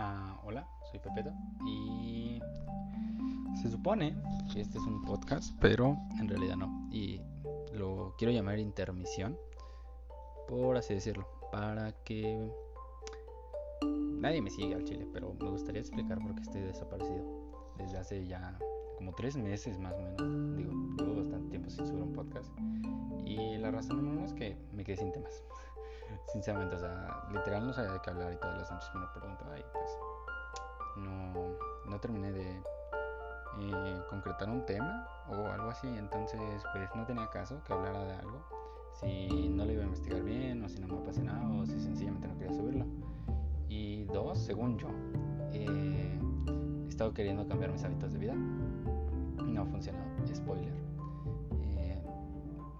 Ah, hola, soy Pepeto y se supone que este es un podcast, pero en realidad no. Y lo quiero llamar intermisión, por así decirlo, para que nadie me siga al chile, pero me gustaría explicar por qué estoy desaparecido desde hace ya como tres meses más o menos. Digo, llevo bastante tiempo sin subir un podcast. Y la razón uno es que me quedé sin temas. Sinceramente, o sea, literal no sabía de qué hablar y todas las noches me lo preguntaba y pues no, no terminé de eh, concretar un tema o algo así. Entonces, pues no tenía caso que hablara de algo si no lo iba a investigar bien o si no me apasionaba o si sencillamente no quería subirlo. Y dos, según yo, eh, he estado queriendo cambiar mis hábitos de vida no ha funcionado. Spoiler.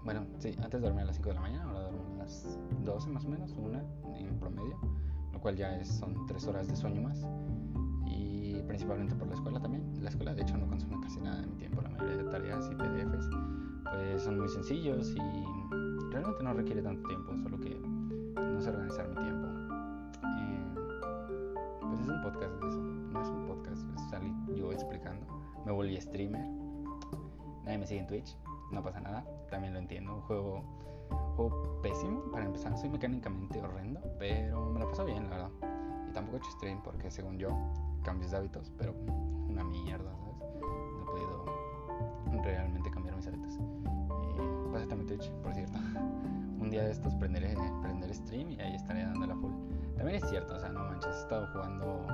Bueno, sí, antes dormía a las 5 de la mañana, ahora duermo a las 12 más o menos, una en promedio, lo cual ya es, son 3 horas de sueño más. Y principalmente por la escuela también. La escuela de hecho no consume casi nada de mi tiempo, la mayoría de tareas y PDFs pues son muy sencillos y realmente no requiere tanto tiempo, solo que no sé organizar mi tiempo. Eh, pues es un podcast de eso, no es un podcast, salir yo explicando. Me volví streamer nadie me sigue en Twitch, no pasa nada, también lo entiendo, juego, juego pésimo para empezar, soy mecánicamente horrendo, pero me lo paso bien, la verdad. Y tampoco he hecho stream porque según yo, cambios de hábitos, pero una mierda, ¿sabes? No he podido realmente cambiar mis hábitos. Y pásate a mi Twitch, por cierto. un día de estos prenderé, prender stream y ahí estaré dando la full. También es cierto, o sea, no manches, he estado jugando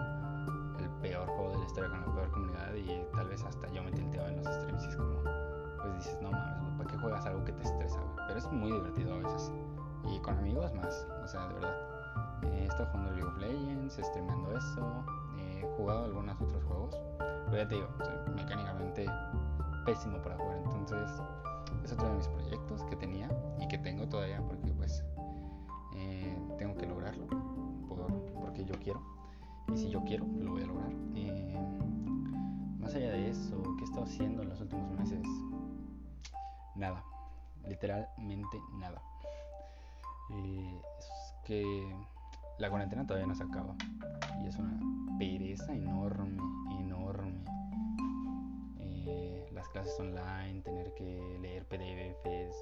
el peor juego de la historia con la peor comunidad y tal vez hasta yo me tilteo en los streams y es como dices, no mames, ¿para qué juegas algo que te estresa, Pero es muy divertido a veces. Y con amigos más, o sea, de verdad. Eh, he estado jugando League of Legends, streameando eso, he jugado algunos otros juegos. Pero ya te digo, soy mecánicamente pésimo para jugar. Entonces, es otro de mis proyectos que tenía y que tengo todavía porque pues eh, tengo que lograrlo por, porque yo quiero. Y si yo quiero, nada, literalmente nada. es que la cuarentena todavía no se acaba y es una pereza enorme, enorme. Eh, las clases online, tener que leer PDFs,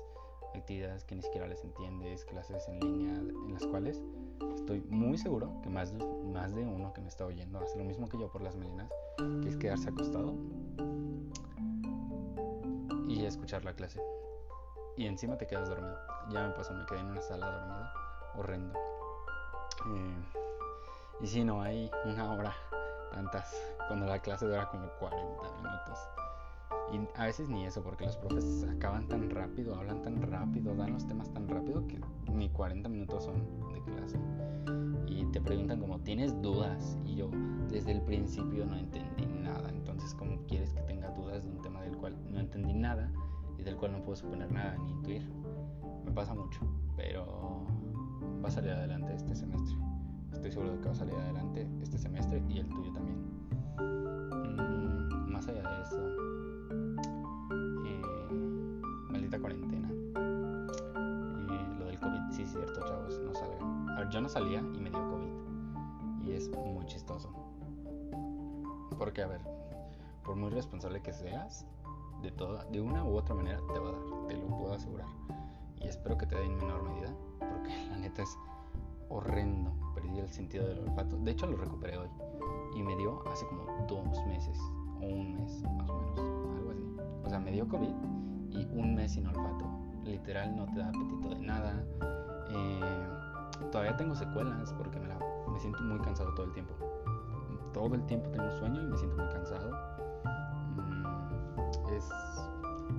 actividades que ni siquiera les entiendes, clases en línea en las cuales estoy muy seguro que más de, más de uno que me está oyendo hace lo mismo que yo por las melinas, que es quedarse acostado y escuchar la clase. Y encima te quedas dormido. Ya me pasó, me quedé en una sala dormida. Horrendo. Eh, y si no, hay una hora, tantas, cuando la clase dura como 40 minutos. Y a veces ni eso, porque los profes acaban tan rápido, hablan tan rápido, dan los temas tan rápido que ni 40 minutos son de clase. Y te preguntan como, ¿tienes dudas? Y yo desde el principio no entendí nada. Entonces, ¿cómo quieres que tenga dudas de un tema del cual no entendí nada y del cual no puedo suponer nada ni intuir? Me pasa mucho, pero va a salir adelante este semestre. Estoy seguro de que va a salir adelante este semestre y el tuyo también. Mm, más allá de eso, cuarentena. Y lo del COVID, sí, cierto, chavos, no salgan. A ver, yo no salía y me dio COVID. Y es muy chistoso. Porque, a ver, por muy responsable que seas, de, toda, de una u otra manera te va a dar, te lo puedo asegurar. Y espero que te dé en menor medida, porque la neta es horrendo. Perdí el sentido del olfato. De hecho, lo recuperé hoy. Y me dio hace como dos meses, o un mes más o menos, algo así. O sea, me dio COVID y un mes sin olfato. Literal, no te da apetito de nada. Eh, todavía tengo secuelas porque me, siento muy cansado todo el tiempo todo el tiempo tengo sueño y me siento muy cansado. Mm,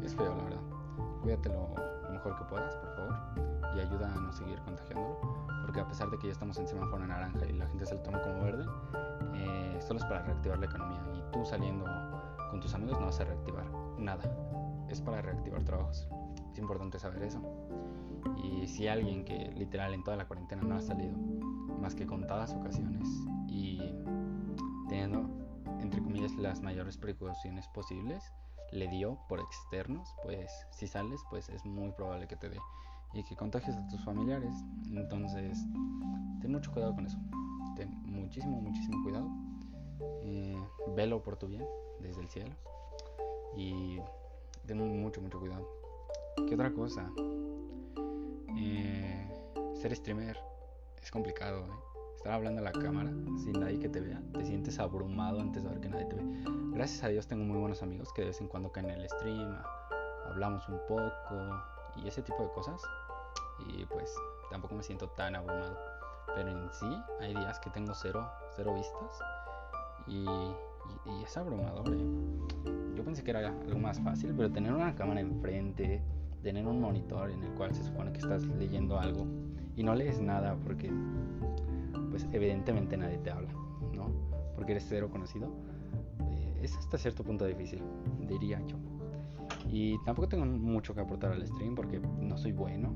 es, feo, la verdad. Cuídate lo, mejor que puedas, por favor, y ayuda a no seguir contagiándolo. Porque a pesar de que ya estamos en semáforo naranja y la gente se lo toma como verde, eh, solo es para reactivar la economía. Y tú saliendo con tus amigos no vas a reactivar nada. Es para reactivar trabajos. Es importante saber eso. Y si alguien que literal en toda la cuarentena no ha salido más que contadas ocasiones y teniendo, entre comillas, las mayores precauciones posibles, le dio por externos, pues si sales, pues es muy probable que te dé y que contagies a tus familiares. Entonces, ten mucho cuidado con eso. ten muchísimo, muchísimo cuidado. Eh, velo por tu bien desde el cielo. Y ten mucho, mucho cuidado. ¿Qué otra cosa? Eh, ser streamer es complicado. ¿eh? Estar hablando a la cámara sin nadie que te vea. Te sientes abrumado antes de ver que nadie te ve. Gracias a Dios tengo muy buenos amigos que de vez en cuando caen en el stream. Hablamos un poco y ese tipo de cosas. Y pues tampoco me siento tan abrumado. Pero en sí hay días que tengo cero, cero vistas. Y, es abrumador. ¿eh? Yo pensé que era algo más fácil, pero tener una cámara enfrente, tener un monitor en el cual se supone que estás leyendo algo y no lees nada porque pues evidentemente nadie te habla, ¿no? Porque eres cero conocido. Eh, es hasta cierto punto difícil, diría yo. Y tampoco tengo mucho que aportar al stream porque no soy bueno.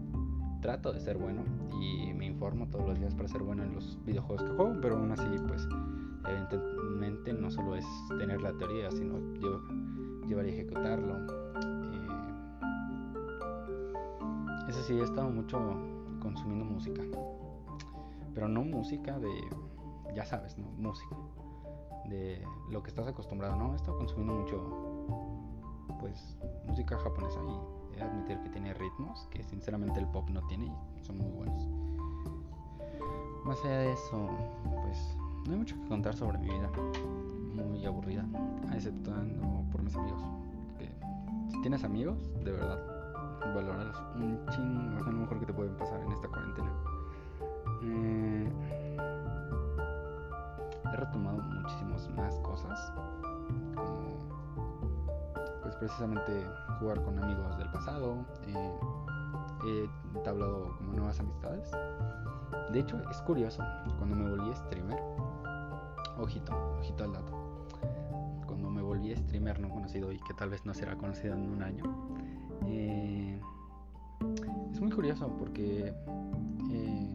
Trato de ser bueno y me informo todos los días para ser bueno en los videojuegos que juego, pero aún así pues evidentemente no solo es tener la teoría, sino llevar y ejecutarlo. Eh, eso sí, he estado mucho consumiendo música, pero no música de, ya sabes, ¿no? Música de lo que estás acostumbrado, ¿no? He estado consumiendo mucho, pues, música japonesa y he de admitir que tiene ritmos que sinceramente el pop no tiene y son muy buenos. Más allá de eso, pues no hay mucho que contar sobre mi vida. Muy aburrida. Exceptuando por mis amigos. Que si tienes amigos, de verdad, valorarlos un chingo. Es lo mejor que te pueden pasar en esta cuarentena. Eh, he retomado muchísimas más cosas. Como, pues precisamente jugar con amigos del pasado. Eh, he entablado como nuevas amistades. De hecho, es curioso, cuando me volví streamer, ojito, ojito al dato. Cuando me volví streamer no conocido y que tal vez no será conocido en un año, eh, es muy curioso porque eh,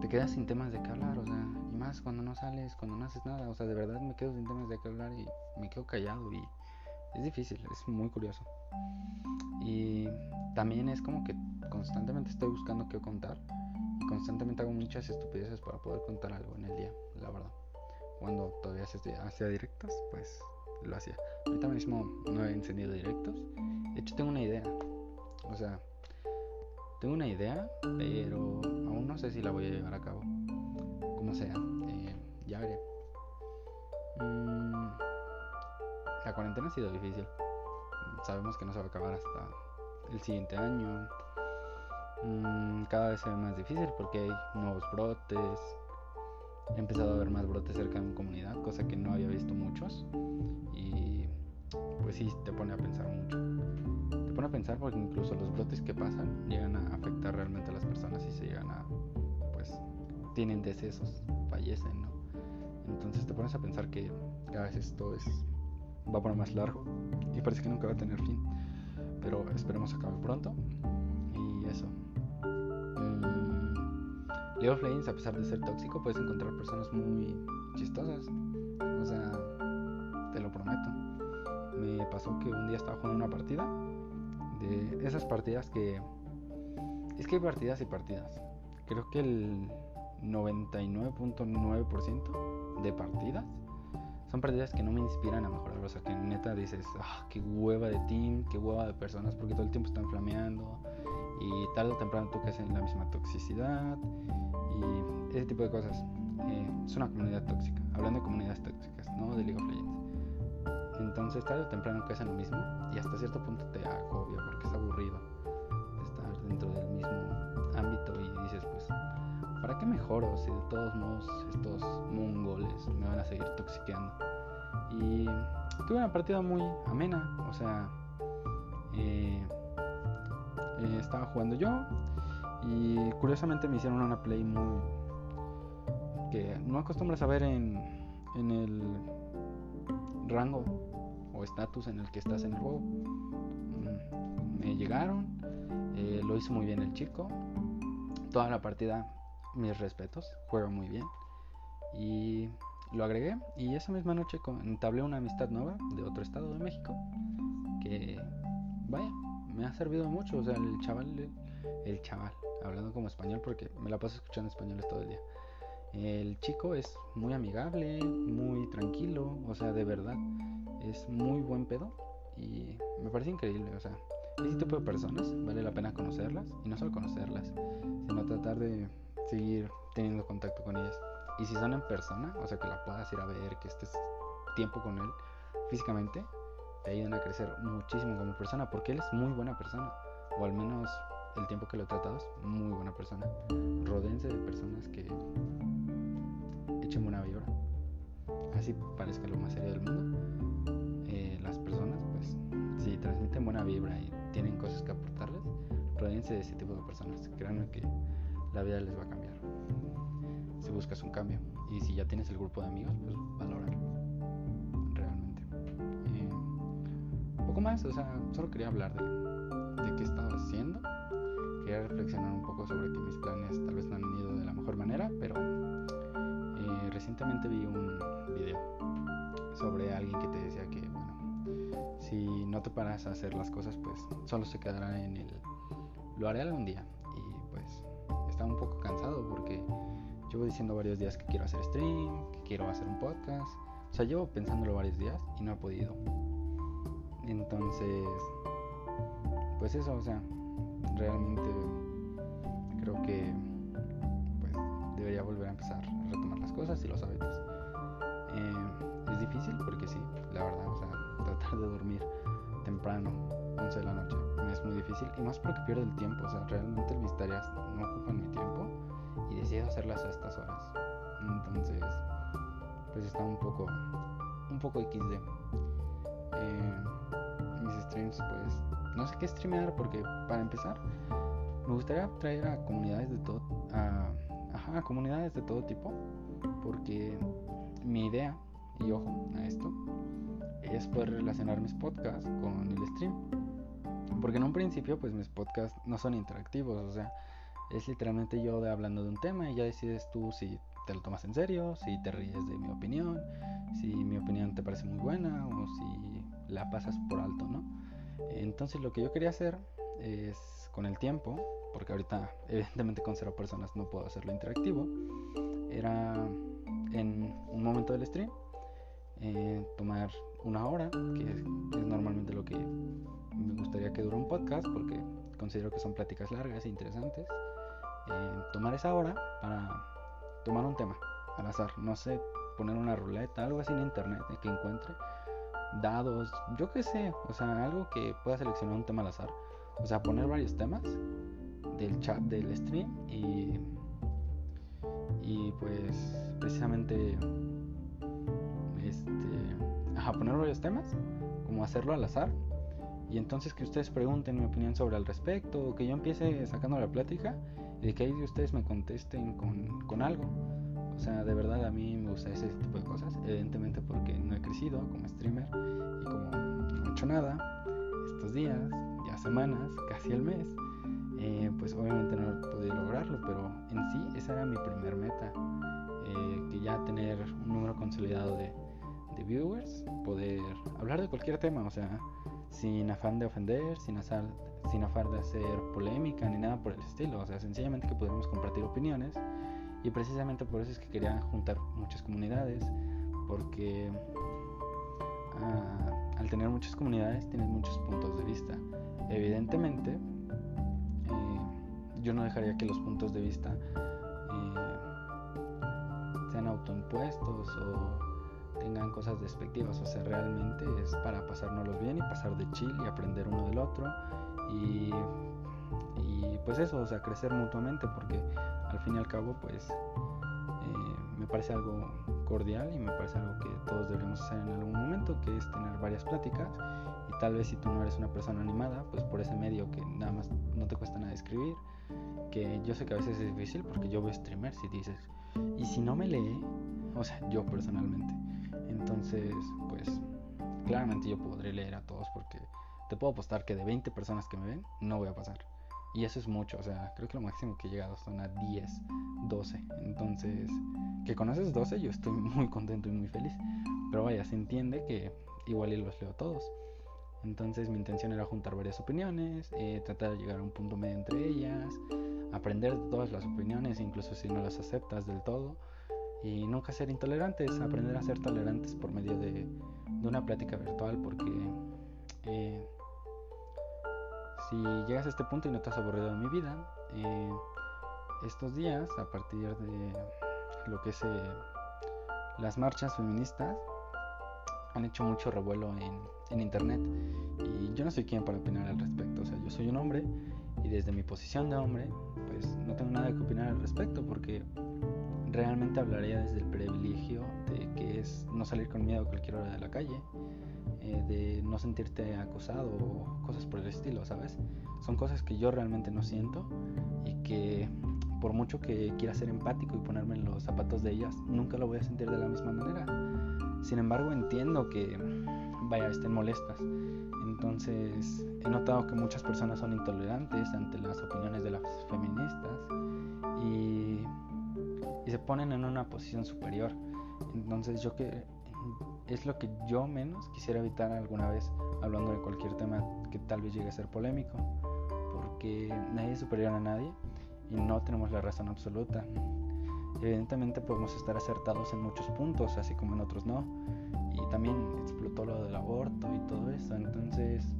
te quedas sin temas de qué hablar, o sea, y más cuando no sales, cuando no haces nada, o sea, de verdad me quedo sin temas de qué hablar y me quedo callado y es difícil, es muy curioso. Y también es como que constantemente estoy buscando qué contar constantemente hago muchas estupideces para poder contar algo en el día, la verdad cuando todavía hacía directos, pues lo hacía. Ahorita mismo no he encendido directos. De hecho, tengo una idea. O sea, tengo una idea, pero aún no sé si la voy a llevar a cabo. Como sea, eh, ya veré. Mm, la cuarentena ha sido difícil. Sabemos que no se va a acabar hasta el siguiente año. Mm, cada vez se ve más difícil porque hay nuevos brotes, he empezado a ver más brotes cerca de mi comunidad, cosa que no había visto muchos. Y pues sí, te pone a pensar mucho. Te pone a pensar porque incluso los brotes que pasan llegan a afectar realmente a las personas y se llegan a, pues, tienen decesos, fallecen, ¿no? Entonces te pones a pensar que cada vez esto es, va por más largo y parece que nunca va a tener fin. Pero esperemos acabe pronto. League of a pesar de ser tóxico, puedes encontrar personas muy chistosas. O sea, te lo prometo. Me pasó que un día estaba jugando una partida. De esas partidas que... Es que hay partidas y partidas. Creo que el 99.9% de partidas son partidas que no me inspiran a mejorar. O sea, que neta dices, ah, qué hueva de team, qué hueva de personas, porque todo el tiempo están flameando. Y tarde o temprano tú caes en la misma toxicidad y ese tipo de cosas. Eh, es una comunidad tóxica, hablando de comunidades tóxicas, no de League of Legends. Entonces tarde o temprano caes en lo mismo y hasta cierto punto te agobia porque es aburrido ¿para qué mejoro si de todos modos estos mongoles me van a seguir toxiqueando? Y tuve una partida muy amena, o sea, eh, eh, estaba jugando yo, y curiosamente me hicieron una play muy. que no acostumbras a ver en, en el rango o estatus en el que estás en el juego. Mm, me llegaron, eh, lo hizo muy bien el chico. Toda la partida, mis respetos, juega muy bien. Y lo agregué y esa misma noche entablé una amistad nueva de otro estado de México que, vaya, me ha servido mucho. O sea, el chaval, el chaval, hablando como español porque me la paso escuchando españoles todo el día. El chico es muy amigable, muy tranquilo, o sea, de verdad, es muy buen pedo y me parece increíble, o sea, ese tipo de personas vale la pena conocerlas y no solo conocerlas, sino tratar de seguir teniendo contacto con ellas. Y si son en persona, o sea, que la puedas ir a ver, que estés tiempo con él físicamente, te ayudan a crecer muchísimo como persona, porque él es muy buena persona, o al menos el tiempo que lo he tratado es muy buena persona. Rodense de personas que echen buena vibra. Así parezca lo más serio del mundo. Eh, las personas, pues, si transmiten buena vibra y tienen cosas que aportarles, rodense de ese tipo de personas. Créanme que la vida les va a cambiar. Si buscas un cambio. Y si ya tienes el grupo de amigos, pues valóralo. Realmente. Eh, poco más, o sea, solo quería hablar de, qué estaba haciendo. Quería reflexionar un poco sobre que mis planes tal vez no han ido de la mejor manera, pero eh, recientemente vi un video sobre alguien que te decía que, bueno, si no te paras a hacer las cosas, pues solo se quedarán en el lo haré algún día. Y pues estaba un poco cansado porque llevo diciendo varios días que quiero hacer stream, que quiero hacer un podcast. O sea, llevo pensándolo varios días y no he podido. Entonces, pues eso, o sea, realmente creo que pues debería volver a empezar a retomar las cosas y los hábitos. Eh, es difícil porque sí, la verdad, o sea, tratar de dormir temprano, 11 de la noche, me es muy difícil y más porque pierdo el tiempo, o sea, realmente mis tareas no ocupan mi tiempo y decido hacerlas a estas horas. Entonces, pues está un poco, un poco XD. Eh, mis streams, pues, no sé qué streamear porque para empezar, me gustaría traer a comunidades de todo, a, comunidades de todo tipo, porque mi idea, y ojo a esto, es poder relacionar mis podcasts con el stream. Porque en un principio, pues mis podcasts no son interactivos, o sea, es literalmente yo de hablando de un tema y ya decides tú si te lo tomas en serio, si te ríes de mi opinión, si mi opinión te parece muy buena o si la pasas por alto, ¿no? Entonces lo que yo quería hacer es con el tiempo, porque ahorita evidentemente con cero personas no puedo hacerlo interactivo, era en un momento del stream eh, tomar una hora, que es, normalmente lo que me gustaría que dure un podcast, porque considero que son pláticas largas e interesantes. Eh, tomar esa hora para tomar un tema al azar, no sé, poner una ruleta, algo así en internet que encuentre, dados, yo qué sé, o sea, algo que pueda seleccionar un tema al azar, o sea, poner varios temas del chat del stream y y pues precisamente a poner varios temas como hacerlo al azar. Y entonces que ustedes pregunten mi opinión sobre el respecto o que yo empiece sacando la plática y que ahí ustedes me contesten con, con algo. O sea de verdad a mí me gusta ese tipo de cosas evidentemente porque no he crecido como streamer y como no he hecho nada estos días ya semanas casi el mes eh, pues obviamente no he podido lograrlo, pero en sí esa era mi primer meta, eh, que ya tener un número consolidado de, de, viewers, poder hablar de cualquier tema, o sea, sin afán de ofender, sin, azar, sin afán de hacer polémica ni nada por el estilo, o sea, sencillamente que pudiéramos compartir opiniones y precisamente por eso es que quería juntar muchas comunidades, porque ah, al tener muchas comunidades tienes muchos puntos de vista. Evidentemente, yo no dejaría que los puntos de vista eh, sean autoimpuestos o tengan cosas despectivas. O sea, realmente es para pasárnoslos bien y pasar de chill y aprender uno del otro. Y, y pues eso, o sea, crecer mutuamente porque al fin y al cabo, pues eh, me parece algo cordial y me parece algo que todos deberíamos hacer en algún momento, que es tener varias pláticas y tal vez si tú no eres una persona animada, pues por ese medio que nada más no te cuesta nada escribir, que yo sé que a veces es difícil porque yo veo streamers y dices, y si no me lee, o sea, yo personalmente, entonces, pues, claramente yo podré leer a todos porque te puedo apostar que de 20 personas que me ven, no voy a pasar. Y eso es mucho, o sea, creo que lo máximo que he llegado son a 10, 12. Entonces, que conoces 12, yo estoy muy contento y muy feliz. Pero vaya, se entiende que igual y los leo todos. Entonces mi intención era juntar varias opiniones, eh, tratar de llegar a un punto medio entre ellas, aprender de todas las opiniones, incluso si no las aceptas del todo, y nunca ser intolerantes, aprender a ser tolerantes por medio de, una plática virtual, porque eh, si llegas a este punto y no te has aburrido de mi vida, eh, estos días, a partir de lo que es eh, las marchas feministas, han hecho mucho revuelo en, en internet y yo no soy quien para opinar al respecto, o sea, yo soy un hombre y desde mi posición de hombre, pues no tengo nada que opinar al respecto porque realmente hablaría desde el privilegio de que es no salir con miedo a cualquier hora de la calle, eh, de no sentirte acosado o cosas por el estilo, ¿sabes? Son cosas que yo realmente no siento y que por mucho que quiera ser empático y ponerme en los zapatos de ellas, nunca lo voy a sentir de la misma manera. Sin embargo, entiendo que, vaya, estén molestas. Entonces, he notado que muchas personas son intolerantes ante las opiniones de las feministas y, y se ponen en una posición superior. Entonces, yo que es lo que yo menos quisiera evitar alguna vez hablando de cualquier tema que tal vez llegue a ser polémico, porque nadie es superior a nadie y no tenemos la razón absoluta. Evidentemente podemos estar acertados en muchos puntos, así como en otros no. Y también explotó lo del aborto y todo eso. Entonces,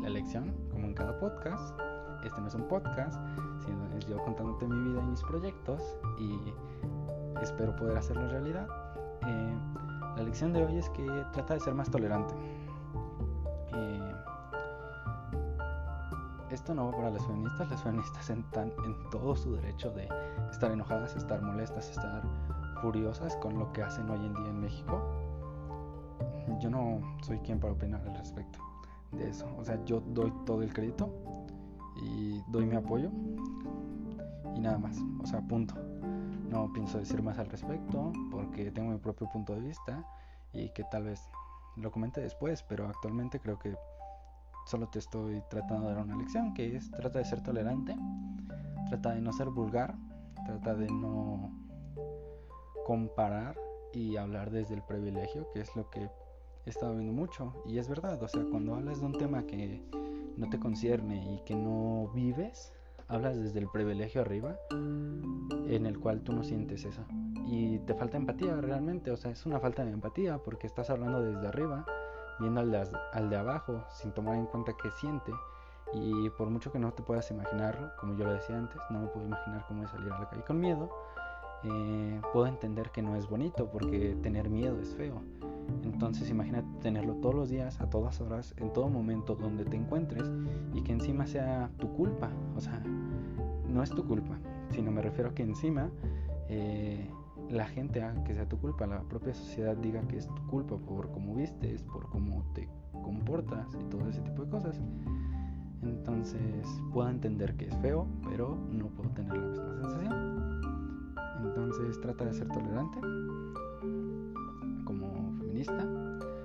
la elección, como en cada podcast, este no es un podcast, es yo contándote mi vida y mis proyectos y espero poder hacerlo realidad. Eh, la lección de hoy es que trata de ser más tolerante. Eh, esto no va para las feministas, las feministas están en todo su derecho de estar enojadas, estar molestas, estar furiosas con lo que hacen hoy en día en México. Yo no soy quien para opinar al respecto de eso. O sea, yo doy todo el crédito y doy mi apoyo y nada más. O sea, punto. No pienso decir más al respecto porque tengo mi propio punto de vista y que tal vez lo comente después, pero actualmente creo que solo te estoy tratando de dar una lección, que es trata de ser tolerante, trata de no ser vulgar, trata de no comparar y hablar desde el privilegio, que es lo que he estado viendo mucho. Y es verdad, o sea, cuando hablas de un tema que no te concierne y que no vives, hablas desde el privilegio arriba, en el cual tú no sientes eso. Y te falta empatía realmente, o sea, es una falta de empatía porque estás hablando desde arriba viendo al de, abajo sin tomar en cuenta qué siente. Y por mucho que no te puedas imaginarlo, como yo lo decía antes, no me puedo imaginar cómo es salir a la calle con miedo. Eh, puedo entender que no es bonito porque tener miedo es feo. Entonces imagínate tenerlo todos los días, a todas horas, en todo momento donde te encuentres y que encima sea tu culpa. O sea, no es tu culpa, sino me refiero a que encima eh, la gente haga que sea tu culpa, la propia sociedad diga que es tu culpa por cómo vistes, por cómo te comportas y todo ese tipo de cosas. Entonces puedo entender que es feo, pero no puedo tener la misma sensación. Entonces trata de ser tolerante como feminista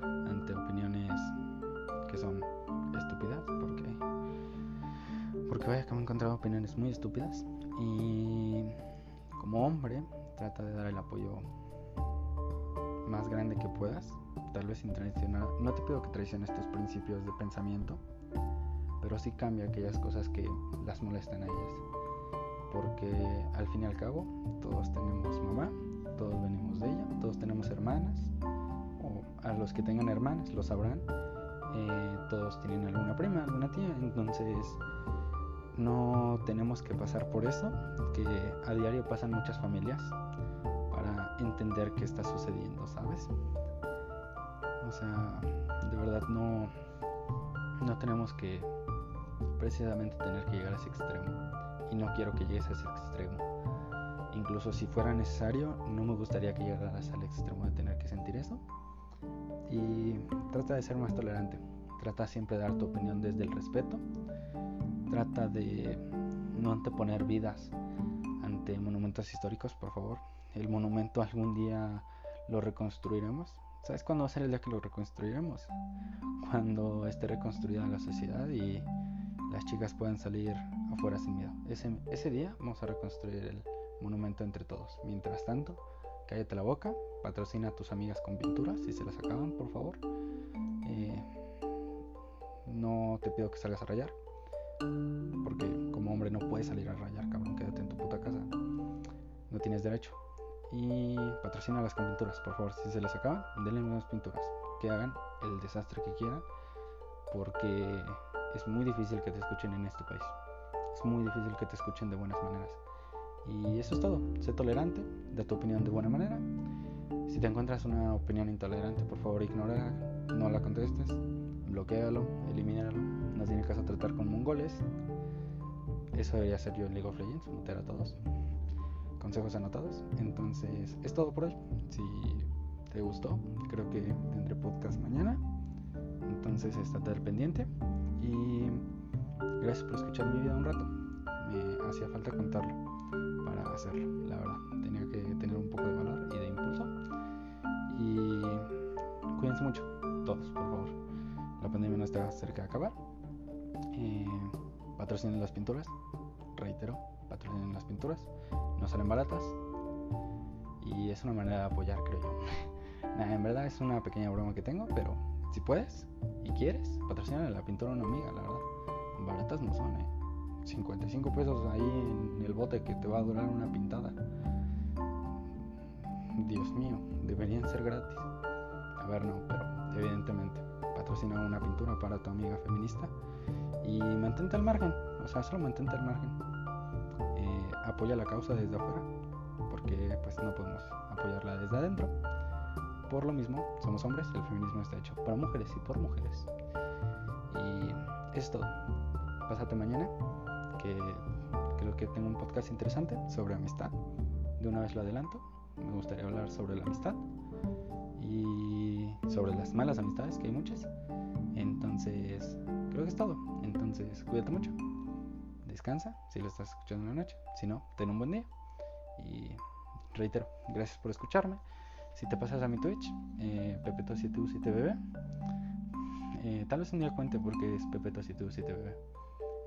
ante opiniones que son estúpidas, porque porque vaya que me he encontrado opiniones muy estúpidas y como hombre trata de dar el apoyo más grande que puedas, tal vez sin traicionar. No te pido que traiciones tus principios de pensamiento, pero sí cambia aquellas cosas que las molestan a ellas. Porque al fin y al cabo, todos tenemos mamá, todos venimos de ella, todos tenemos hermanas, o a los que tengan hermanas lo sabrán, eh, todos tienen alguna prima, alguna tía, entonces no tenemos que pasar por eso, que a diario pasan muchas familias para entender qué está sucediendo, ¿sabes? O sea, de verdad no, no tenemos que precisamente tener que llegar a ese extremo. Y no quiero que llegues a ese extremo. Incluso si fuera necesario, no me gustaría que llegaras al extremo de tener que sentir eso. Y trata de ser más tolerante. Trata siempre de dar tu opinión desde el respeto Trata de no anteponer vidas ante monumentos históricos, por favor. El monumento algún día lo reconstruiremos. ¿Sabes cuándo va a ser el día que lo reconstruiremos? Cuando esté reconstruida la sociedad y las chicas puedan salir afuera sin miedo. Ese, ese día vamos a reconstruir el monumento entre todos. Mientras tanto, cállate la boca, patrocina a tus amigas con pinturas si se las acaban, por favor. Eh, no te pido que salgas a rayar, porque como hombre no puedes salir a rayar, cabrón, quédate en tu puta casa. No tienes derecho. Y patrocina las pinturas, por favor. Si se les acaban, denle unas pinturas. Que hagan el desastre que quieran. Porque es muy difícil que te escuchen en este país. Es muy difícil que te escuchen de buenas maneras. Y eso es todo. Sé tolerante, da tu opinión de buena manera. Si te encuentras una opinión intolerante, por favor ignora, no la contestes, bloquealo, elimínalo. No tiene caso tratar con mongoles. Eso debería ser yo en League of Legends, mutear a todos. Consejos anotados. Entonces, es todo por hoy. Si te gustó, creo que tendré podcast mañana. Entonces, estate al pendiente. Y gracias por escuchar mi vida un rato. Me hacía falta contarlo para hacerlo, la verdad. Tenía que tener un poco de valor y de impulso. Y cuídense mucho, todos, por favor. La pandemia no está cerca de acabar. Eh, patrocinen las pinturas, reitero, patrocinen las pinturas. No salen baratas. Y es una manera de apoyar, creo yo. en verdad es una pequeña broma que tengo, pero si puedes y quieres, patrocina la pintura a una amiga, la verdad. Baratas no son, eh. 55 pesos ahí en el bote que te va a durar una pintada. Dios mío, deberían ser gratis. A ver, no, pero evidentemente patrocina una pintura para tu amiga feminista y mantente al margen, o sea, solo mantente al margen. Eh, apoya la causa desde afuera, porque pues no podemos apoyarla desde adentro. Por lo mismo, somos hombres, el feminismo está hecho para mujeres y por mujeres. Y es todo. Pásate mañana, que creo que tengo un podcast interesante sobre amistad. De una vez lo adelanto. Me gustaría hablar sobre la amistad y sobre las malas amistades, que hay muchas. Entonces, creo que es todo. Entonces, cuídate mucho. Descansa si lo estás escuchando en la noche. Si no, ten un buen día. Y reitero, gracias por escucharme. Si te pasas a mi Twitch, eh, Pepeto7U7BB, eh, tal vez un día cuente porque es Pepeto7U7BB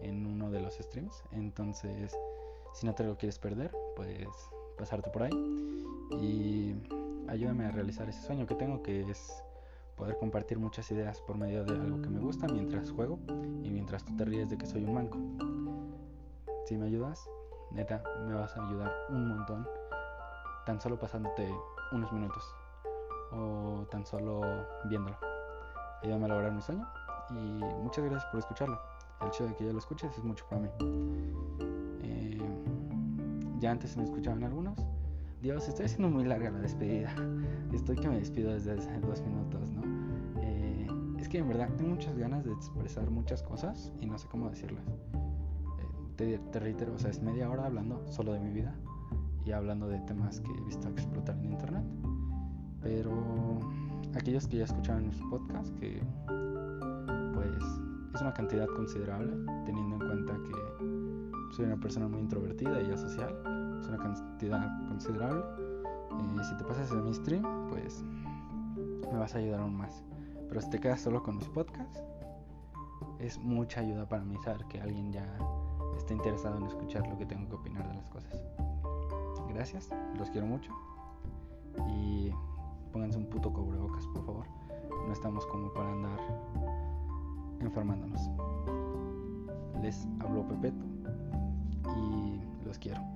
en uno de los streams. Entonces, si no te lo quieres perder, puedes pasarte por ahí y ayúdame a realizar ese sueño que tengo, que es poder compartir muchas ideas por medio de algo que me gusta mientras juego y mientras tú te ríes de que soy un manco. Si me ayudas, neta, me vas a ayudar un montón, tan solo pasándote unos minutos o tan solo viéndolo. Ayúdame a lograr mi sueño y muchas gracias por escucharlo. El hecho de que ya lo escuches es mucho para mí. Eh, ya antes me escuchaban algunos. Dios, estoy haciendo muy larga la despedida. Estoy que me despido desde hace dos minutos, ¿no? Eh, es que en verdad tengo muchas ganas de expresar muchas cosas y no sé cómo decirlas. Eh, te, reitero, o sea, es media hora hablando solo de mi vida y hablando de temas que he visto explotar en internet. Pero aquellos que ya escucharon mis podcasts, que pues es una cantidad considerable, teniendo en cuenta que soy una persona muy introvertida y asocial. Es una cantidad considerable. Y si te pasas en mi stream, pues me vas a ayudar aún más. Pero si te quedas solo con mis podcasts, es mucha ayuda para mí saber que alguien ya está interesado en escuchar lo que tengo que opinar de las cosas. Gracias, los quiero mucho. Y pónganse un puto cubrebocas, por favor. No estamos como para andar enfermándonos. Les habló Pepeto y los quiero.